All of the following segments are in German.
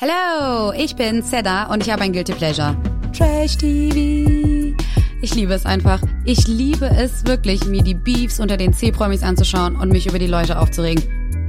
Hello, ich bin Seda und ich habe ein Guilty Pleasure. Trash TV. Ich liebe es einfach. Ich liebe es wirklich, mir die Beefs unter den C-Promis anzuschauen und mich über die Leute aufzuregen.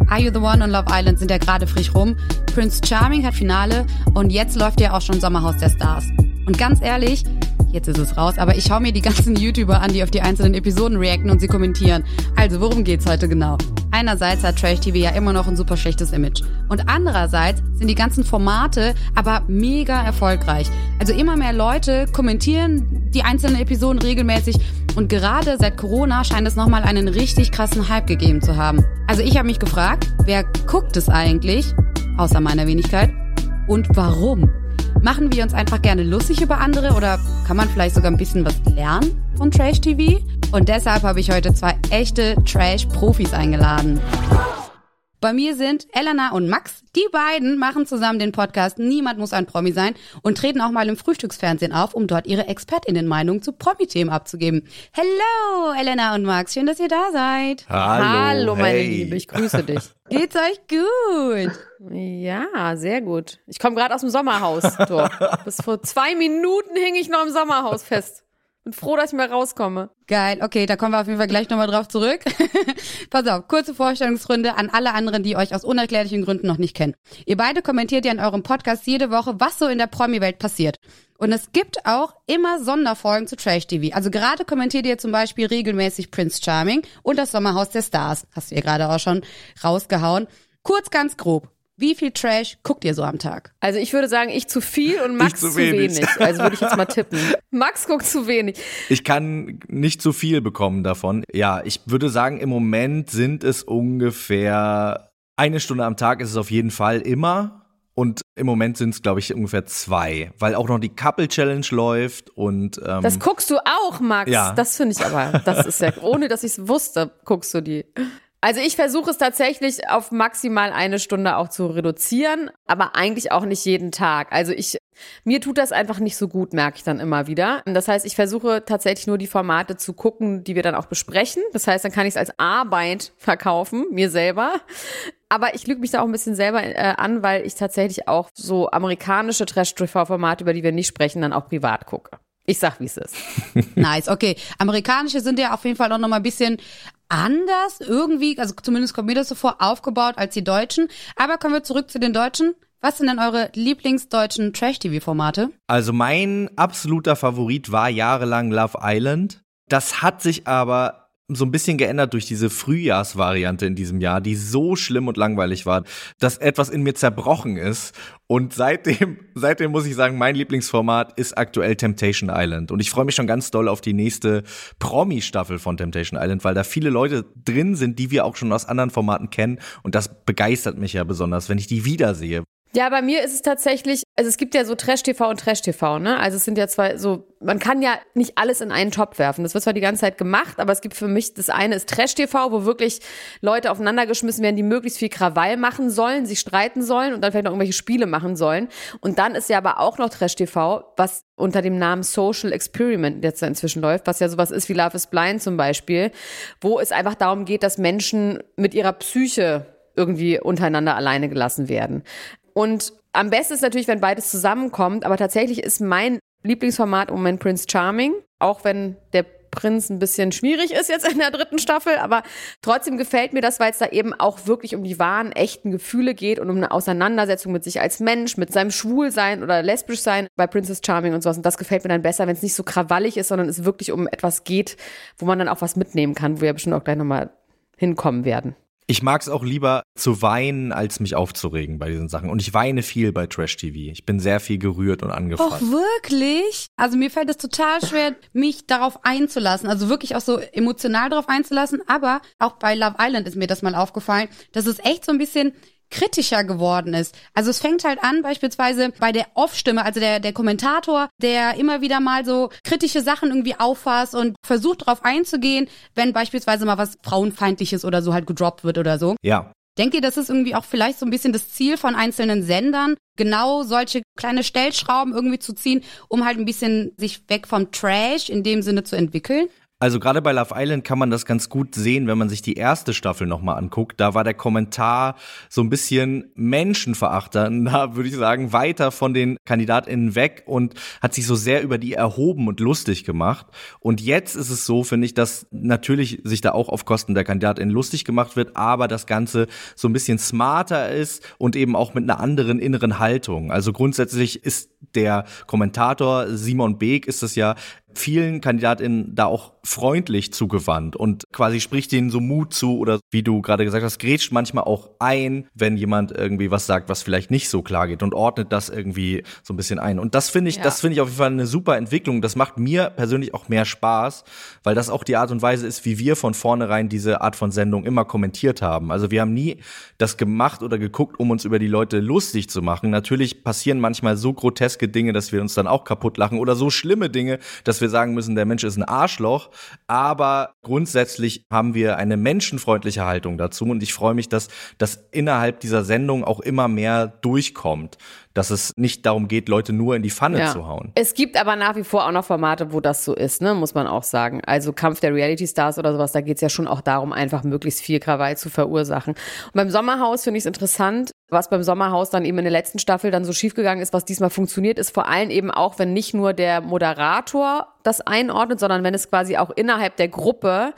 Are You The One und Love Island sind ja gerade frisch rum. Prince Charming hat Finale und jetzt läuft ja auch schon Sommerhaus der Stars. Und ganz ehrlich, jetzt ist es raus, aber ich schaue mir die ganzen YouTuber an, die auf die einzelnen Episoden reacten und sie kommentieren. Also, worum geht's heute genau? Einerseits hat Trash TV ja immer noch ein super schlechtes Image. Und andererseits sind die ganzen Formate aber mega erfolgreich. Also immer mehr Leute kommentieren die einzelnen Episoden regelmäßig und gerade seit Corona scheint es nochmal einen richtig krassen Hype gegeben zu haben. Also ich habe mich gefragt, wer guckt es eigentlich, außer meiner Wenigkeit, und warum? Machen wir uns einfach gerne lustig über andere oder kann man vielleicht sogar ein bisschen was lernen von Trash TV? Und deshalb habe ich heute zwei echte Trash-Profis eingeladen. Bei mir sind Elena und Max. Die beiden machen zusammen den Podcast Niemand muss ein Promi sein und treten auch mal im Frühstücksfernsehen auf, um dort ihre ExpertInnen-Meinung zu Promi-Themen abzugeben. Hello, Elena und Max. Schön, dass ihr da seid. Hallo, Hallo meine hey. Liebe, ich grüße dich. Geht's euch gut? Ja, sehr gut. Ich komme gerade aus dem Sommerhaus. Du. Bis vor zwei Minuten hing ich noch im Sommerhaus fest. Bin froh, dass ich mal rauskomme. Geil, okay, da kommen wir auf jeden Fall gleich nochmal drauf zurück. Pass auf, kurze Vorstellungsrunde an alle anderen, die euch aus unerklärlichen Gründen noch nicht kennen. Ihr beide kommentiert ja in eurem Podcast jede Woche, was so in der Promi-Welt passiert. Und es gibt auch immer Sonderfolgen zu Trash TV. Also gerade kommentiert ihr zum Beispiel regelmäßig Prince Charming und das Sommerhaus der Stars. Hast du ja gerade auch schon rausgehauen. Kurz, ganz grob. Wie viel Trash guckt ihr so am Tag? Also ich würde sagen, ich zu viel und Max zu zu wenig. wenig. Also würde ich jetzt mal tippen. Max guckt zu wenig. Ich kann nicht zu viel bekommen davon. Ja, ich würde sagen, im Moment sind es ungefähr eine Stunde am Tag ist es auf jeden Fall immer. Und im Moment sind es, glaube ich, ungefähr zwei, weil auch noch die Couple Challenge läuft und ähm, Das guckst du auch, Max. Ja. Das finde ich aber, das ist ja, ohne dass ich es wusste, guckst du die. Also ich versuche es tatsächlich auf maximal eine Stunde auch zu reduzieren, aber eigentlich auch nicht jeden Tag. Also ich, mir tut das einfach nicht so gut, merke ich dann immer wieder. Das heißt, ich versuche tatsächlich nur die Formate zu gucken, die wir dann auch besprechen. Das heißt, dann kann ich es als Arbeit verkaufen, mir selber. Aber ich lüge mich da auch ein bisschen selber äh, an, weil ich tatsächlich auch so amerikanische Trash-TV-Formate, über die wir nicht sprechen, dann auch privat gucke. Ich sag, wie es ist. Nice, okay. Amerikanische sind ja auf jeden Fall auch noch mal ein bisschen anders irgendwie, also zumindest kommt mir das so vor, aufgebaut als die Deutschen. Aber kommen wir zurück zu den Deutschen. Was sind denn eure Lieblingsdeutschen Trash-TV-Formate? Also mein absoluter Favorit war jahrelang Love Island. Das hat sich aber so ein bisschen geändert durch diese Frühjahrsvariante in diesem Jahr, die so schlimm und langweilig war, dass etwas in mir zerbrochen ist. Und seitdem, seitdem muss ich sagen, mein Lieblingsformat ist aktuell Temptation Island. Und ich freue mich schon ganz doll auf die nächste Promi-Staffel von Temptation Island, weil da viele Leute drin sind, die wir auch schon aus anderen Formaten kennen. Und das begeistert mich ja besonders, wenn ich die wiedersehe. Ja, bei mir ist es tatsächlich, also es gibt ja so Trash-TV und Trash-TV, ne? Also es sind ja zwei so, man kann ja nicht alles in einen Topf werfen. Das wird zwar die ganze Zeit gemacht, aber es gibt für mich, das eine ist Trash-TV, wo wirklich Leute aufeinander geschmissen werden, die möglichst viel Krawall machen sollen, sich streiten sollen und dann vielleicht noch irgendwelche Spiele machen sollen. Und dann ist ja aber auch noch Trash-TV, was unter dem Namen Social Experiment jetzt inzwischen läuft, was ja sowas ist wie Love is Blind zum Beispiel, wo es einfach darum geht, dass Menschen mit ihrer Psyche irgendwie untereinander alleine gelassen werden. Und am besten ist natürlich, wenn beides zusammenkommt, aber tatsächlich ist mein Lieblingsformat im Moment Prince Charming, auch wenn der Prinz ein bisschen schwierig ist jetzt in der dritten Staffel, aber trotzdem gefällt mir das, weil es da eben auch wirklich um die wahren, echten Gefühle geht und um eine Auseinandersetzung mit sich als Mensch, mit seinem Schwulsein oder lesbisch sein bei Princess Charming und sowas. Und das gefällt mir dann besser, wenn es nicht so krawallig ist, sondern es wirklich um etwas geht, wo man dann auch was mitnehmen kann, wo wir bestimmt auch gleich nochmal hinkommen werden. Ich mag es auch lieber zu weinen, als mich aufzuregen bei diesen Sachen. Und ich weine viel bei Trash TV. Ich bin sehr viel gerührt und Och, angefasst. wirklich? Also mir fällt es total schwer, mich darauf einzulassen. Also wirklich auch so emotional darauf einzulassen. Aber auch bei Love Island ist mir das mal aufgefallen, dass es echt so ein bisschen kritischer geworden ist. Also es fängt halt an beispielsweise bei der Off-Stimme, also der, der Kommentator, der immer wieder mal so kritische Sachen irgendwie auffasst und versucht darauf einzugehen, wenn beispielsweise mal was Frauenfeindliches oder so halt gedroppt wird oder so. Ja. Denkt ihr, das ist irgendwie auch vielleicht so ein bisschen das Ziel von einzelnen Sendern, genau solche kleine Stellschrauben irgendwie zu ziehen, um halt ein bisschen sich weg vom Trash in dem Sinne zu entwickeln? Also gerade bei Love Island kann man das ganz gut sehen, wenn man sich die erste Staffel nochmal anguckt. Da war der Kommentar so ein bisschen menschenverachtender, würde ich sagen, weiter von den KandidatInnen weg und hat sich so sehr über die erhoben und lustig gemacht. Und jetzt ist es so, finde ich, dass natürlich sich da auch auf Kosten der KandidatInnen lustig gemacht wird, aber das Ganze so ein bisschen smarter ist und eben auch mit einer anderen inneren Haltung. Also grundsätzlich ist der Kommentator Simon Beek ist es ja vielen KandidatInnen da auch freundlich zugewandt und quasi spricht denen so Mut zu oder wie du gerade gesagt hast, grätscht manchmal auch ein, wenn jemand irgendwie was sagt, was vielleicht nicht so klar geht und ordnet das irgendwie so ein bisschen ein. Und das finde ich, ja. das finde ich auf jeden Fall eine super Entwicklung. Das macht mir persönlich auch mehr Spaß, weil das auch die Art und Weise ist, wie wir von vornherein diese Art von Sendung immer kommentiert haben. Also wir haben nie das gemacht oder geguckt, um uns über die Leute lustig zu machen. Natürlich passieren manchmal so groteske Dinge, dass wir uns dann auch kaputt lachen oder so schlimme Dinge, dass wir sagen müssen, der Mensch ist ein Arschloch. Aber grundsätzlich haben wir eine menschenfreundliche Haltung dazu und ich freue mich, dass das innerhalb dieser Sendung auch immer mehr durchkommt dass es nicht darum geht, Leute nur in die Pfanne ja. zu hauen. Es gibt aber nach wie vor auch noch Formate, wo das so ist, ne, muss man auch sagen. Also Kampf der Reality Stars oder sowas, da geht es ja schon auch darum, einfach möglichst viel Krawall zu verursachen. Und beim Sommerhaus finde ich es interessant, was beim Sommerhaus dann eben in der letzten Staffel dann so schiefgegangen ist, was diesmal funktioniert, ist vor allem eben auch, wenn nicht nur der Moderator das einordnet, sondern wenn es quasi auch innerhalb der Gruppe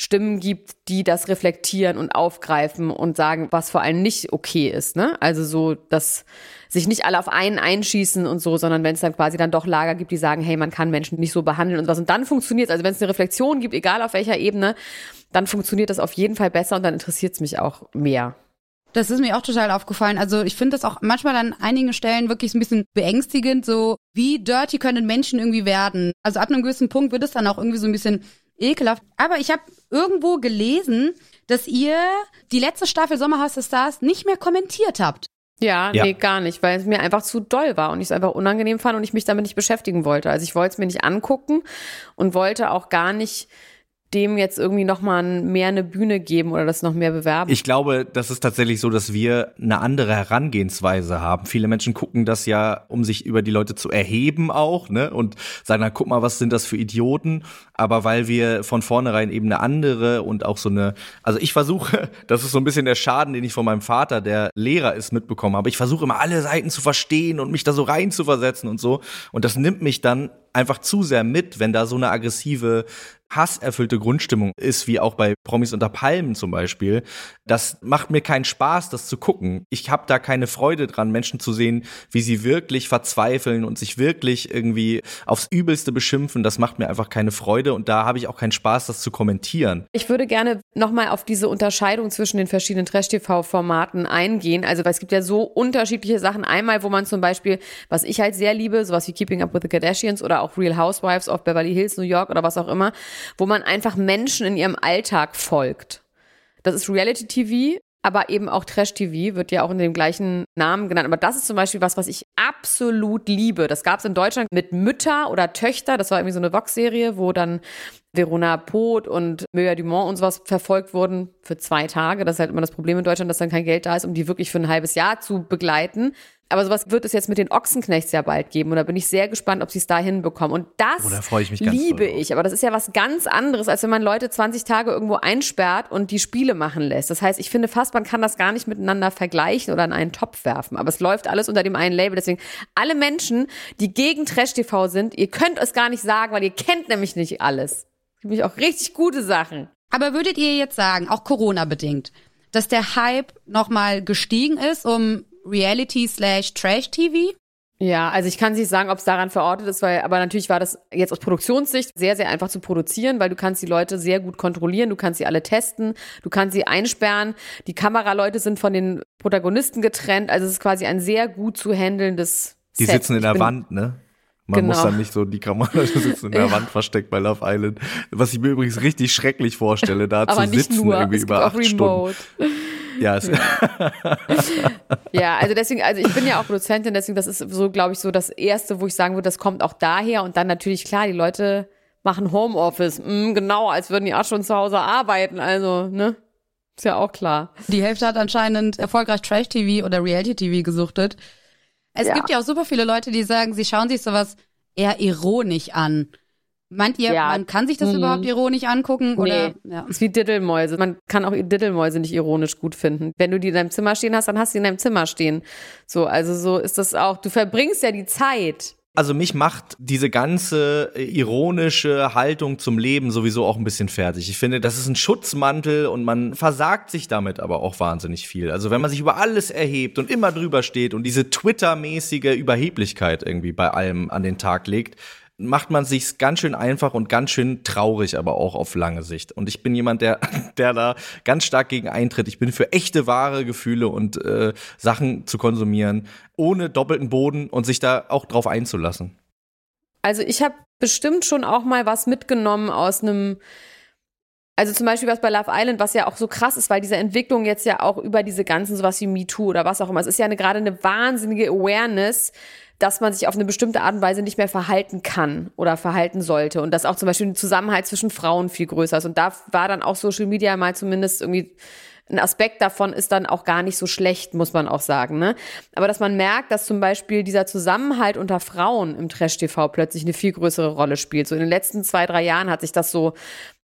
Stimmen gibt, die das reflektieren und aufgreifen und sagen, was vor allem nicht okay ist. Ne? Also so, dass sich nicht alle auf einen einschießen und so, sondern wenn es dann quasi dann doch Lager gibt, die sagen, hey, man kann Menschen nicht so behandeln und was. Und dann funktioniert. Also wenn es eine Reflexion gibt, egal auf welcher Ebene, dann funktioniert das auf jeden Fall besser und dann interessiert es mich auch mehr. Das ist mir auch total aufgefallen. Also ich finde das auch manchmal an einigen Stellen wirklich ein bisschen beängstigend, so wie dirty können Menschen irgendwie werden. Also ab einem gewissen Punkt wird es dann auch irgendwie so ein bisschen ekelhaft. Aber ich habe irgendwo gelesen, dass ihr die letzte Staffel Sommerhaus der Stars nicht mehr kommentiert habt. Ja, ja, nee, gar nicht, weil es mir einfach zu doll war und ich es einfach unangenehm fand und ich mich damit nicht beschäftigen wollte. Also ich wollte es mir nicht angucken und wollte auch gar nicht dem jetzt irgendwie noch mal mehr eine Bühne geben oder das noch mehr bewerben? Ich glaube, das ist tatsächlich so, dass wir eine andere Herangehensweise haben. Viele Menschen gucken das ja, um sich über die Leute zu erheben auch, ne? Und sagen, na guck mal, was sind das für Idioten? Aber weil wir von vornherein eben eine andere und auch so eine, also ich versuche, das ist so ein bisschen der Schaden, den ich von meinem Vater, der Lehrer ist, mitbekommen habe. Ich versuche immer alle Seiten zu verstehen und mich da so rein zu versetzen und so. Und das nimmt mich dann einfach zu sehr mit, wenn da so eine aggressive hasserfüllte Grundstimmung ist, wie auch bei Promis unter Palmen zum Beispiel. Das macht mir keinen Spaß, das zu gucken. Ich habe da keine Freude dran, Menschen zu sehen, wie sie wirklich verzweifeln und sich wirklich irgendwie aufs Übelste beschimpfen. Das macht mir einfach keine Freude und da habe ich auch keinen Spaß, das zu kommentieren. Ich würde gerne nochmal auf diese Unterscheidung zwischen den verschiedenen Trash-TV-Formaten eingehen. Also, weil es gibt ja so unterschiedliche Sachen. Einmal, wo man zum Beispiel, was ich halt sehr liebe, sowas wie Keeping Up with the Kardashians oder auch Real Housewives of Beverly Hills, New York oder was auch immer, wo man einfach Menschen in ihrem Alltag folgt. Das ist Reality TV, aber eben auch Trash TV wird ja auch in dem gleichen Namen genannt. Aber das ist zum Beispiel was, was ich absolut liebe. Das gab es in Deutschland mit Mütter oder Töchter. Das war irgendwie so eine Vox-Serie, wo dann Verona Poth und Möja Dumont und sowas verfolgt wurden für zwei Tage. Das ist halt immer das Problem in Deutschland, dass dann kein Geld da ist, um die wirklich für ein halbes Jahr zu begleiten. Aber sowas wird es jetzt mit den Ochsenknechts ja bald geben. Und da bin ich sehr gespannt, ob sie es da hinbekommen. Und das oh, ich liebe ich. Aber das ist ja was ganz anderes, als wenn man Leute 20 Tage irgendwo einsperrt und die Spiele machen lässt. Das heißt, ich finde fast, man kann das gar nicht miteinander vergleichen oder in einen Topf werfen. Aber es läuft alles unter dem einen Label. Deswegen alle Menschen, die gegen Trash TV sind, ihr könnt es gar nicht sagen, weil ihr kennt nämlich nicht alles. Gibt auch richtig gute Sachen. Aber würdet ihr jetzt sagen, auch Corona bedingt, dass der Hype nochmal gestiegen ist um Reality slash Trash TV? Ja, also ich kann nicht sagen, ob es daran verortet ist, weil, aber natürlich war das jetzt aus Produktionssicht sehr, sehr einfach zu produzieren, weil du kannst die Leute sehr gut kontrollieren, du kannst sie alle testen, du kannst sie einsperren, die Kameraleute sind von den Protagonisten getrennt, also es ist quasi ein sehr gut zu handelndes Die Set. sitzen in der Wand, ne? Man genau. muss dann nicht so die Kamera sitzen in der ja. Wand versteckt bei Love Island. Was ich mir übrigens richtig schrecklich vorstelle, da zu sitzen nur, irgendwie über acht Stunden. Ja, ja. ja, also deswegen, also ich bin ja auch Produzentin, deswegen, das ist so, glaube ich, so das Erste, wo ich sagen würde, das kommt auch daher und dann natürlich, klar, die Leute machen Homeoffice, mm, genau, als würden die auch schon zu Hause arbeiten, also, ne? Ist ja auch klar. Die Hälfte hat anscheinend erfolgreich Trash-TV oder Reality-TV gesuchtet. Es ja. gibt ja auch super viele Leute, die sagen, sie schauen sich sowas eher ironisch an. Meint ihr, Ja. man kann sich das Mhm. überhaupt ironisch angucken? Oder? Nee. Ja. ist wie Diddelmäuse. Man kann auch Diddelmäuse nicht ironisch gut finden. Wenn du die in deinem Zimmer stehen hast, dann hast du die in deinem Zimmer stehen. So, also so ist das auch. Du verbringst ja die Zeit. Also mich macht diese ganze äh, ironische Haltung zum Leben sowieso auch ein bisschen fertig. Ich finde, das ist ein Schutzmantel und man versagt sich damit aber auch wahnsinnig viel. Also wenn man sich über alles erhebt und immer drüber steht und diese Twitter-mäßige Überheblichkeit irgendwie bei allem an den Tag legt, macht man sich's ganz schön einfach und ganz schön traurig, aber auch auf lange Sicht. Und ich bin jemand, der, der da ganz stark gegen eintritt. Ich bin für echte, wahre Gefühle und äh, Sachen zu konsumieren, ohne doppelten Boden und sich da auch drauf einzulassen. Also ich habe bestimmt schon auch mal was mitgenommen aus einem, also zum Beispiel was bei Love Island, was ja auch so krass ist, weil diese Entwicklung jetzt ja auch über diese ganzen sowas wie MeToo oder was auch immer, es ist ja eine, gerade eine wahnsinnige Awareness, dass man sich auf eine bestimmte Art und Weise nicht mehr verhalten kann oder verhalten sollte und dass auch zum Beispiel ein Zusammenhalt zwischen Frauen viel größer ist und da war dann auch Social Media mal zumindest irgendwie ein Aspekt davon ist dann auch gar nicht so schlecht, muss man auch sagen. Ne? Aber dass man merkt, dass zum Beispiel dieser Zusammenhalt unter Frauen im Trash-TV plötzlich eine viel größere Rolle spielt. So in den letzten zwei, drei Jahren hat sich das so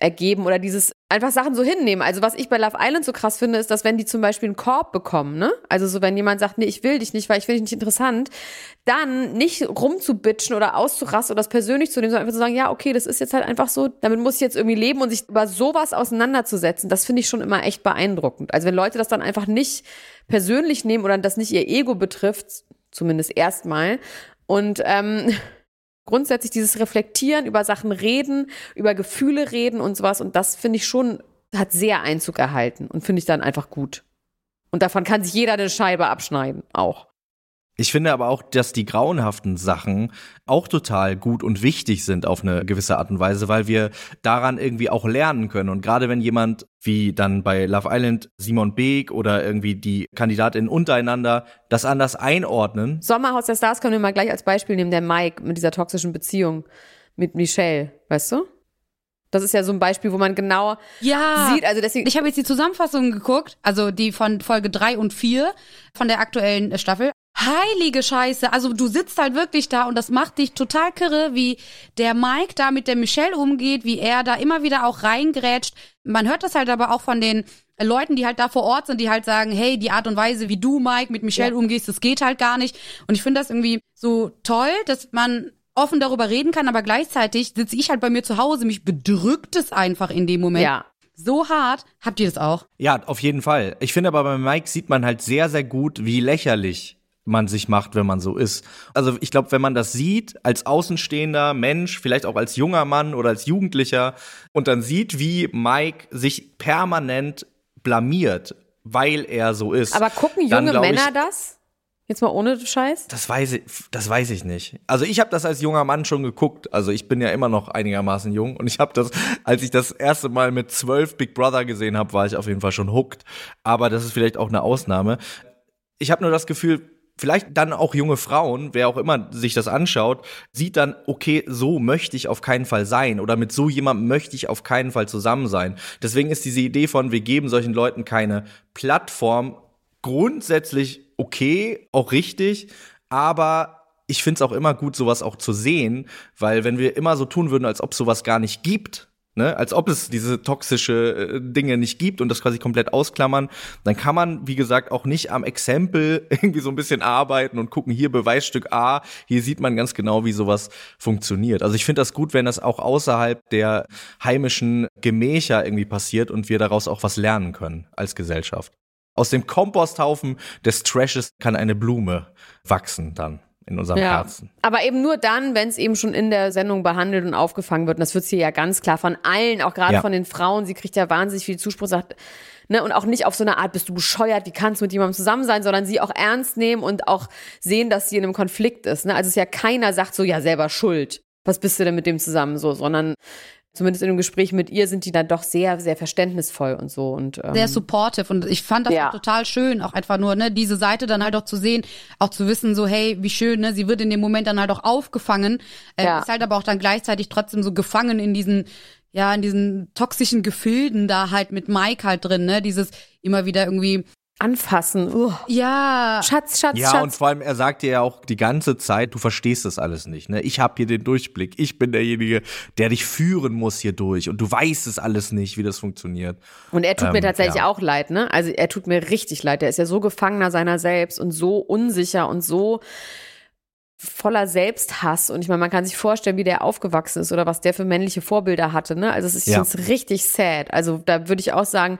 ergeben oder dieses einfach Sachen so hinnehmen. Also was ich bei Love Island so krass finde, ist, dass wenn die zum Beispiel einen Korb bekommen, ne? Also so wenn jemand sagt, nee, ich will dich nicht, weil ich finde dich nicht interessant, dann nicht rumzubitchen oder auszurasten oder das persönlich zu nehmen, sondern einfach zu sagen, ja, okay, das ist jetzt halt einfach so, damit muss ich jetzt irgendwie leben und sich über sowas auseinanderzusetzen, das finde ich schon immer echt beeindruckend. Also wenn Leute das dann einfach nicht persönlich nehmen oder das nicht ihr Ego betrifft, zumindest erstmal, und ähm, grundsätzlich dieses Reflektieren, über Sachen reden, über Gefühle reden und sowas. Und das finde ich schon, hat sehr Einzug erhalten und finde ich dann einfach gut. Und davon kann sich jeder eine Scheibe abschneiden, auch. Ich finde aber auch, dass die grauenhaften Sachen auch total gut und wichtig sind auf eine gewisse Art und Weise, weil wir daran irgendwie auch lernen können. Und gerade wenn jemand wie dann bei Love Island Simon Beek oder irgendwie die Kandidatinnen untereinander das anders einordnen, Sommerhaus der Stars können wir mal gleich als Beispiel nehmen, der Mike mit dieser toxischen Beziehung mit Michelle, weißt du? Das ist ja so ein Beispiel, wo man genau Ja. sieht, also deswegen, Ich habe jetzt die Zusammenfassung geguckt, also die von Folge 3 und 4 von der aktuellen Staffel. Heilige Scheiße. Also du sitzt halt wirklich da und das macht dich total kirre, wie der Mike da mit der Michelle umgeht, wie er da immer wieder auch reingrätscht. Man hört das halt aber auch von den Leuten, die halt da vor Ort sind, die halt sagen, hey, die Art und Weise, wie du, Mike, mit Michelle Ja. umgehst, das geht halt gar nicht. Und ich finde das irgendwie so toll, dass man offen darüber reden kann, aber gleichzeitig sitze ich halt bei mir zu Hause, mich bedrückt es einfach in dem Moment ja. so hart. Habt ihr das auch? Ja, auf jeden Fall. Ich finde aber bei Mike sieht man halt sehr, sehr gut, wie lächerlich man sich macht, wenn man so ist. Also ich glaube, wenn man das sieht, als außenstehender Mensch, vielleicht auch als junger Mann oder als Jugendlicher, und dann sieht, wie Mike sich permanent blamiert, weil er so ist. Aber gucken dann junge ich- Männer das? Jetzt mal ohne Scheiß? Das weiß ich, das weiß ich nicht. Also ich habe das als junger Mann schon geguckt. Also ich bin ja immer noch einigermaßen jung und ich habe das, als ich das erste Mal mit zwölf Big Brother gesehen habe, war ich auf jeden Fall schon hooked. Aber das ist vielleicht auch eine Ausnahme. Ich habe nur das Gefühl, vielleicht dann auch junge Frauen, wer auch immer sich das anschaut, sieht dann, okay, so möchte ich auf keinen Fall sein oder mit so jemandem möchte ich auf keinen Fall zusammen sein. Deswegen ist diese Idee von, wir geben solchen Leuten keine Plattform grundsätzlich okay, auch richtig, aber ich finde es auch immer gut, sowas auch zu sehen, weil wenn wir immer so tun würden, als ob sowas gar nicht gibt, ne, als ob es diese toxische äh, Dinge nicht gibt und das quasi komplett ausklammern, dann kann man, wie gesagt, auch nicht am Exempel irgendwie so ein bisschen arbeiten und gucken, hier Beweisstück A, hier sieht man ganz genau, wie sowas funktioniert. Also ich finde das gut, wenn das auch außerhalb der heimischen Gemächer irgendwie passiert und wir daraus auch was lernen können als Gesellschaft. Aus dem Komposthaufen des Trashes kann eine Blume wachsen dann in unserem Herzen. Aber eben nur dann, wenn es eben schon in der Sendung behandelt und aufgefangen wird. Und das wird hier ja ganz klar von allen, auch gerade Ja. von den Frauen. Sie kriegt ja wahnsinnig viel Zuspruch, sagt, ne, und auch nicht auf so eine Art, bist du bescheuert, wie kannst du mit jemandem zusammen sein, sondern sie auch ernst nehmen und auch sehen, dass sie in einem Konflikt ist. Ne? Also es ist ja keiner sagt so, ja, selber schuld. Was bist du denn mit dem zusammen so, sondern zumindest in dem Gespräch mit ihr sind die dann doch sehr, sehr verständnisvoll und so. Und, ähm, Sehr supportive und ich fand das Ja. total schön, auch einfach nur, ne, diese Seite dann halt auch zu sehen, auch zu wissen, so, hey, wie schön, ne, sie wird in dem Moment dann halt auch aufgefangen, äh, Ja. ist halt aber auch dann gleichzeitig trotzdem so gefangen in diesen, ja, in diesen toxischen Gefilden da halt mit Mike halt drin, ne, dieses immer wieder irgendwie anfassen. Uh. Ja. Schatz, Schatz, Ja, Schatz. und vor allem, er sagt dir ja auch die ganze Zeit, du verstehst das alles nicht. Ne? Ich habe hier den Durchblick. Ich bin derjenige, der dich führen muss hier durch. Und du weißt es alles nicht, wie das funktioniert. Und er tut mir Ähm, tatsächlich ja. auch leid, ne? Also er tut mir richtig leid. Er ist ja so Gefangener seiner selbst und so unsicher und so voller Selbsthass. Und ich meine, man kann sich vorstellen, wie der aufgewachsen ist oder was der für männliche Vorbilder hatte, ne? Also es ist Ja. jetzt richtig sad. Also da würde ich auch sagen,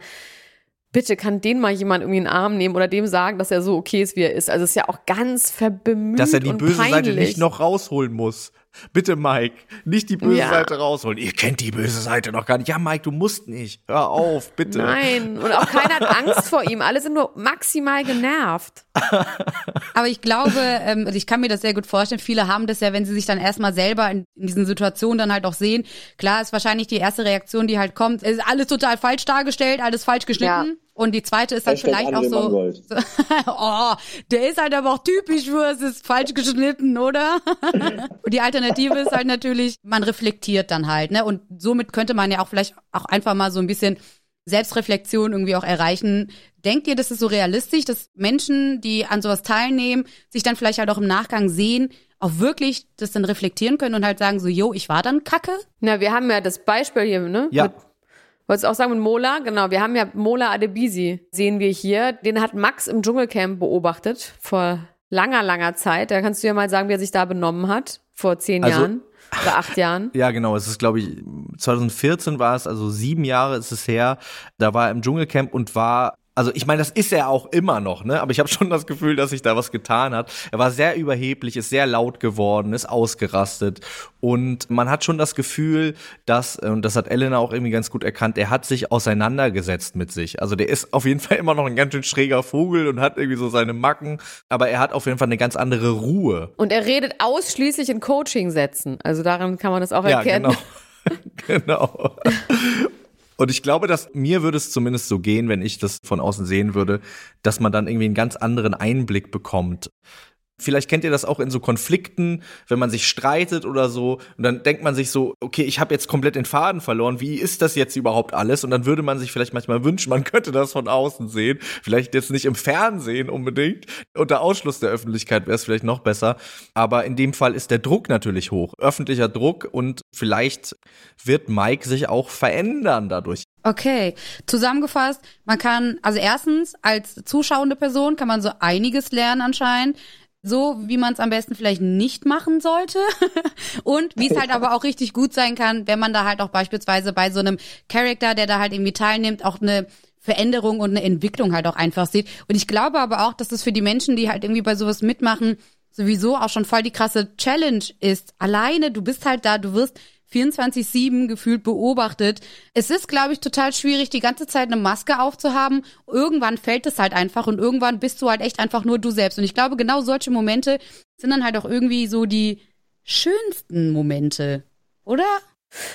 bitte kann den mal jemand irgendwie in den Arm nehmen oder dem sagen, dass er so okay ist, wie er ist. Also es ist ja auch ganz verbemüht Dass er die und böse peinlich. Seite nicht noch rausholen muss. Bitte, Mike, nicht die böse Ja. Seite rausholen. Ihr kennt die böse Seite noch gar nicht. Ja, Mike, du musst nicht. Hör auf, bitte. Nein, und auch keiner hat Angst vor ihm. Alle sind nur maximal genervt. Aber ich glaube, ähm, also ich kann mir das sehr gut vorstellen. Viele haben das ja, wenn sie sich dann erstmal selber in, in diesen Situationen dann halt auch sehen. Klar ist wahrscheinlich die erste Reaktion, die halt kommt, ist alles total falsch dargestellt, alles falsch geschnitten. Ja. Und die zweite ist dann Hashtag vielleicht auch so, so oh, der ist halt aber auch typisch für es ist falsch geschnitten, oder? und die Alternative ist halt natürlich, man reflektiert dann halt, ne? Und somit könnte man ja auch vielleicht auch einfach mal so ein bisschen Selbstreflexion irgendwie auch erreichen. Denkt ihr, das ist so realistisch, dass Menschen, die an sowas teilnehmen, sich dann vielleicht halt auch im Nachgang sehen, auch wirklich das dann reflektieren können und halt sagen so, yo, ich war dann kacke? Na, wir haben ja das Beispiel hier, ne? Ja. Mit, wolltest du auch sagen mit Mola? Genau, wir haben ja Mola Adebisi, sehen wir hier. Den hat Max im Dschungelcamp beobachtet vor langer, langer Zeit. Da kannst du ja mal sagen, wie er sich da benommen hat. Vor zehn Also- Jahren oder acht Jahren. Ja, genau. Es ist, glaube ich, 2014 war es, also sieben Jahre ist es her. Da war er im Dschungelcamp und war. Also ich meine, das ist er auch immer noch, ne? Aber ich habe schon das Gefühl, dass sich da was getan hat. Er war sehr überheblich, ist sehr laut geworden, ist ausgerastet und man hat schon das Gefühl, dass und das hat Elena auch irgendwie ganz gut erkannt, er hat sich auseinandergesetzt mit sich. Also der ist auf jeden Fall immer noch ein ganz schön schräger Vogel und hat irgendwie so seine Macken, aber er hat auf jeden Fall eine ganz andere Ruhe. Und er redet ausschließlich in Coaching-Sätzen. Also daran kann man das auch Ja, erkennen. genau. genau. Und ich glaube, dass mir würde es zumindest so gehen, wenn ich das von außen sehen würde, dass man dann irgendwie einen ganz anderen Einblick bekommt. Vielleicht kennt ihr das auch in so Konflikten, wenn man sich streitet oder so und dann denkt man sich so, okay, ich habe jetzt komplett den Faden verloren, wie ist das jetzt überhaupt alles? Und dann würde man sich vielleicht manchmal wünschen, man könnte das von außen sehen, vielleicht jetzt nicht im Fernsehen unbedingt, unter Ausschluss der Öffentlichkeit wäre es vielleicht noch besser, aber in dem Fall ist der Druck natürlich hoch, öffentlicher Druck und vielleicht wird Mike sich auch verändern dadurch. Okay, zusammengefasst, man kann, also erstens, als zuschauende Person kann man so einiges lernen anscheinend. So, wie man es am besten vielleicht nicht machen sollte. Und wie es halt aber auch richtig gut sein kann, wenn man da halt auch beispielsweise bei so einem Charakter, der da halt irgendwie teilnimmt, auch eine Veränderung und eine Entwicklung halt auch einfach sieht. Und ich glaube aber auch, dass das für die Menschen, die halt irgendwie bei sowas mitmachen, sowieso auch schon voll die krasse Challenge ist. Alleine, du bist halt da, du wirst 24-7 gefühlt beobachtet. Es ist, glaube ich, total schwierig, die ganze Zeit eine Maske aufzuhaben. Irgendwann fällt es halt einfach und irgendwann bist du halt echt einfach nur du selbst. Und ich glaube, genau solche Momente sind dann halt auch irgendwie so die schönsten Momente, oder?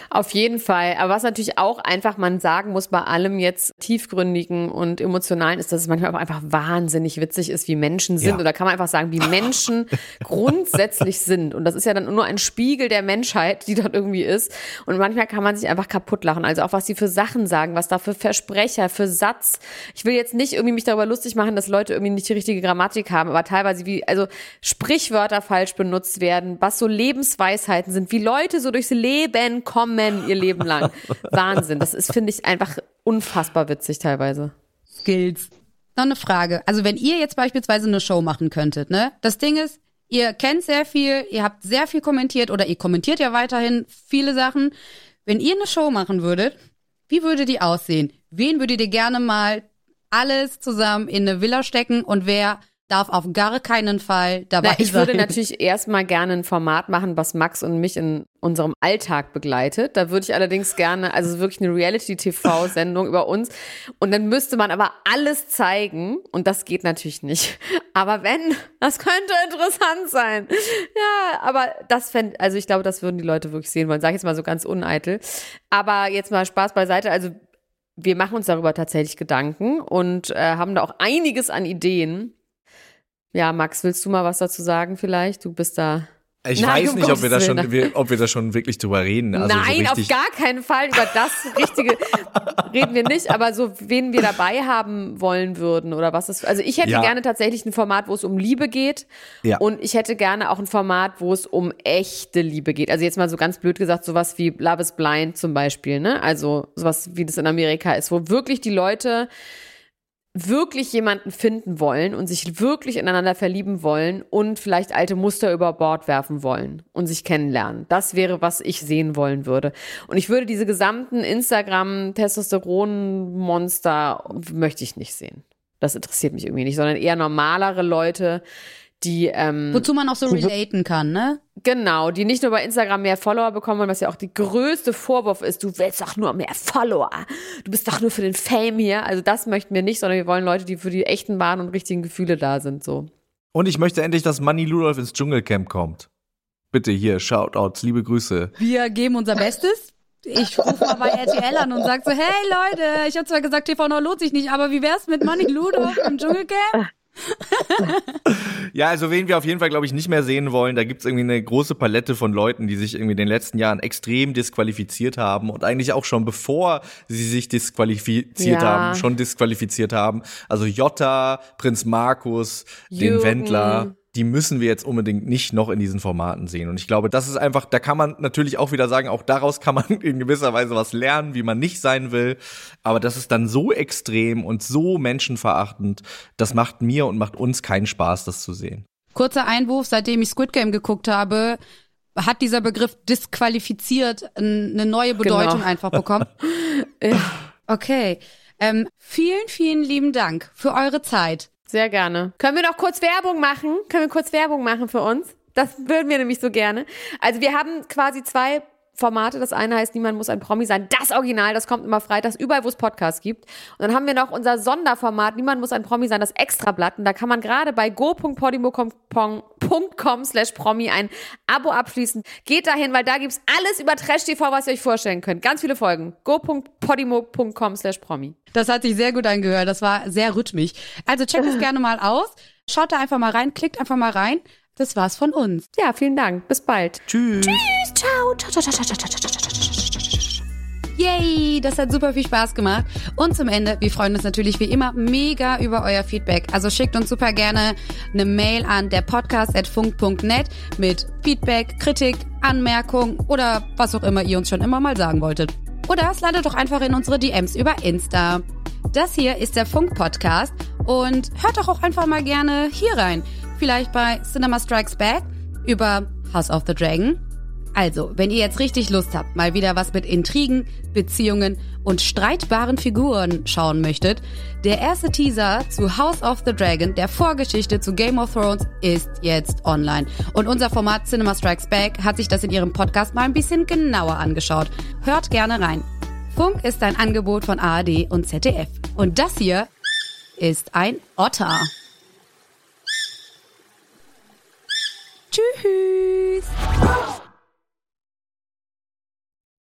Auf jeden Fall. Aber was natürlich auch einfach man sagen muss bei allem jetzt tiefgründigen und emotionalen ist, dass es manchmal auch einfach wahnsinnig witzig ist, wie Menschen sind. Ja. Oder kann man einfach sagen, wie Menschen grundsätzlich sind. Und das ist ja dann nur ein Spiegel der Menschheit, die dort irgendwie ist. Und manchmal kann man sich einfach kaputt lachen. Also auch was sie für Sachen sagen, was da für Versprecher, für Satz. Ich will jetzt nicht irgendwie mich darüber lustig machen, dass Leute irgendwie nicht die richtige Grammatik haben, aber teilweise wie, also Sprichwörter falsch benutzt werden, was so Lebensweisheiten sind, wie Leute so durchs Leben kommen ihr Leben lang. Wahnsinn. Das ist, finde ich, einfach unfassbar witzig teilweise. Skills. Noch eine Frage. Also wenn ihr jetzt beispielsweise eine Show machen könntet, ne? Das Ding ist, ihr kennt sehr viel, ihr habt sehr viel kommentiert oder ihr kommentiert ja weiterhin viele Sachen. Wenn ihr eine Show machen würdet, wie würde die aussehen? Wen würdet ihr gerne mal alles zusammen in eine Villa stecken und wer darf auf gar keinen Fall dabei Na, ich sein? würde natürlich erstmal gerne ein Format machen, was Max und mich in unserem Alltag begleitet. Da würde ich allerdings gerne, also wirklich eine Reality-TV-Sendung über uns. Und dann müsste man aber alles zeigen. Und das geht natürlich nicht. Aber wenn, das könnte interessant sein. Ja, aber das fände, also ich glaube, das würden die Leute wirklich sehen wollen. Sag ich jetzt mal so ganz uneitel. Aber jetzt mal Spaß beiseite. Also wir machen uns darüber tatsächlich Gedanken und äh, haben da auch einiges an Ideen. Ja, Max, willst du mal was dazu sagen vielleicht? Du bist da. Ich Nein, weiß nicht, ob wir, da schon, ob wir da schon wirklich drüber reden. Also so Nein, auf richtig, gar keinen Fall. Über das Richtige reden wir nicht, aber so, wen wir dabei haben wollen würden oder was ist. Also ich hätte Ja. gerne tatsächlich ein Format, wo es um Liebe geht. Ja. Und ich hätte gerne auch ein Format, wo es um echte Liebe geht. Also jetzt mal so ganz blöd gesagt, sowas wie Love is Blind zum Beispiel, ne? Also sowas wie das in Amerika ist, wo wirklich die Leute wirklich jemanden finden wollen und sich wirklich ineinander verlieben wollen und vielleicht alte Muster über Bord werfen wollen und sich kennenlernen. Das wäre, was ich sehen wollen würde. Und ich würde diese gesamten Instagram-Testosteron-Monster möchte ich nicht sehen. Das interessiert mich irgendwie nicht, sondern eher normalere Leute, die ähm, Wozu man auch so relaten kann, ne? Genau, die nicht nur bei Instagram mehr Follower bekommen wollen, was ja auch die größte Vorwurf ist, du willst doch nur mehr Follower. Du bist doch nur für den Fame hier. Also das möchten wir nicht, sondern wir wollen Leute, die für die echten, wahren und richtigen Gefühle da sind, so. Und ich möchte endlich, dass Manny Ludolf ins Dschungelcamp kommt. Bitte hier, Shoutouts, liebe Grüße. Wir geben unser Bestes. Ich rufe mal bei RTL an und sag so, hey Leute, ich habe zwar gesagt, TV Now lohnt sich nicht, aber wie wär's mit Manny Ludo im Dschungelcamp? Ja, also wen wir auf jeden Fall, glaube ich, nicht mehr sehen wollen, da gibt's irgendwie eine große Palette von Leuten, die sich irgendwie in den letzten Jahren extrem disqualifiziert haben und eigentlich auch schon bevor sie sich disqualifiziert Ja. haben, schon disqualifiziert haben. Also Jotta, Prinz Markus, den Jürgen. Wendler. Die müssen wir jetzt unbedingt nicht noch in diesen Formaten sehen. Und ich glaube, das ist einfach, da kann man natürlich auch wieder sagen, auch daraus kann man in gewisser Weise was lernen, wie man nicht sein will. Aber das ist dann so extrem und so menschenverachtend, das macht mir und macht uns keinen Spaß, das zu sehen. Kurzer Einwurf, seitdem ich Squid Game geguckt habe, hat dieser Begriff disqualifiziert eine neue Bedeutung Genau. einfach bekommen. Okay. Ähm, vielen, vielen lieben Dank für eure Zeit. Sehr gerne. Können wir noch kurz Werbung machen? Können wir kurz Werbung machen für uns? Das würden wir nämlich so gerne. Also wir haben quasi zwei Formate. Das eine heißt, niemand muss ein Promi sein. Das Original, das kommt immer freitags, überall, wo es Podcasts gibt. Und dann haben wir noch unser Sonderformat, niemand muss ein Promi sein, das Extrablatt. Und da kann man gerade bei go.podimo.com slash Promi ein Abo abschließen. Geht dahin, weil da gibt's alles über Trash-TV, was ihr euch vorstellen könnt. Ganz viele Folgen. go.podimo.com slash Promi. Das hat sich sehr gut angehört. Das war sehr rhythmisch. Also checkt es gerne mal aus. Schaut da einfach mal rein, klickt einfach mal rein. Das war's von uns. Ja, vielen Dank. Bis bald. Tschüss. Tschüss. Ciao. ciao. Yay, das hat super viel Spaß gemacht. Und zum Ende, wir freuen uns natürlich wie immer mega über euer Feedback. Also schickt uns super gerne eine Mail an derpodcast.funk.net mit Feedback, Kritik, Anmerkung oder was auch immer ihr uns schon immer mal sagen wolltet. Oder es landet doch einfach in unsere DMs über Insta. Das hier ist der Funk-Podcast und hört doch auch einfach mal gerne hier rein. Vielleicht bei Cinema Strikes Back über House of the Dragon also, wenn ihr jetzt richtig Lust habt, mal wieder was mit Intrigen, Beziehungen und streitbaren Figuren schauen möchtet, der erste Teaser zu House of the Dragon, der Vorgeschichte zu Game of Thrones, ist jetzt online. Und unser Format Cinema Strikes Back hat sich das in ihrem Podcast mal ein bisschen genauer angeschaut. Hört gerne rein. Funk ist ein Angebot von ARD und ZDF. Und das hier ist ein Otter. Tschüss.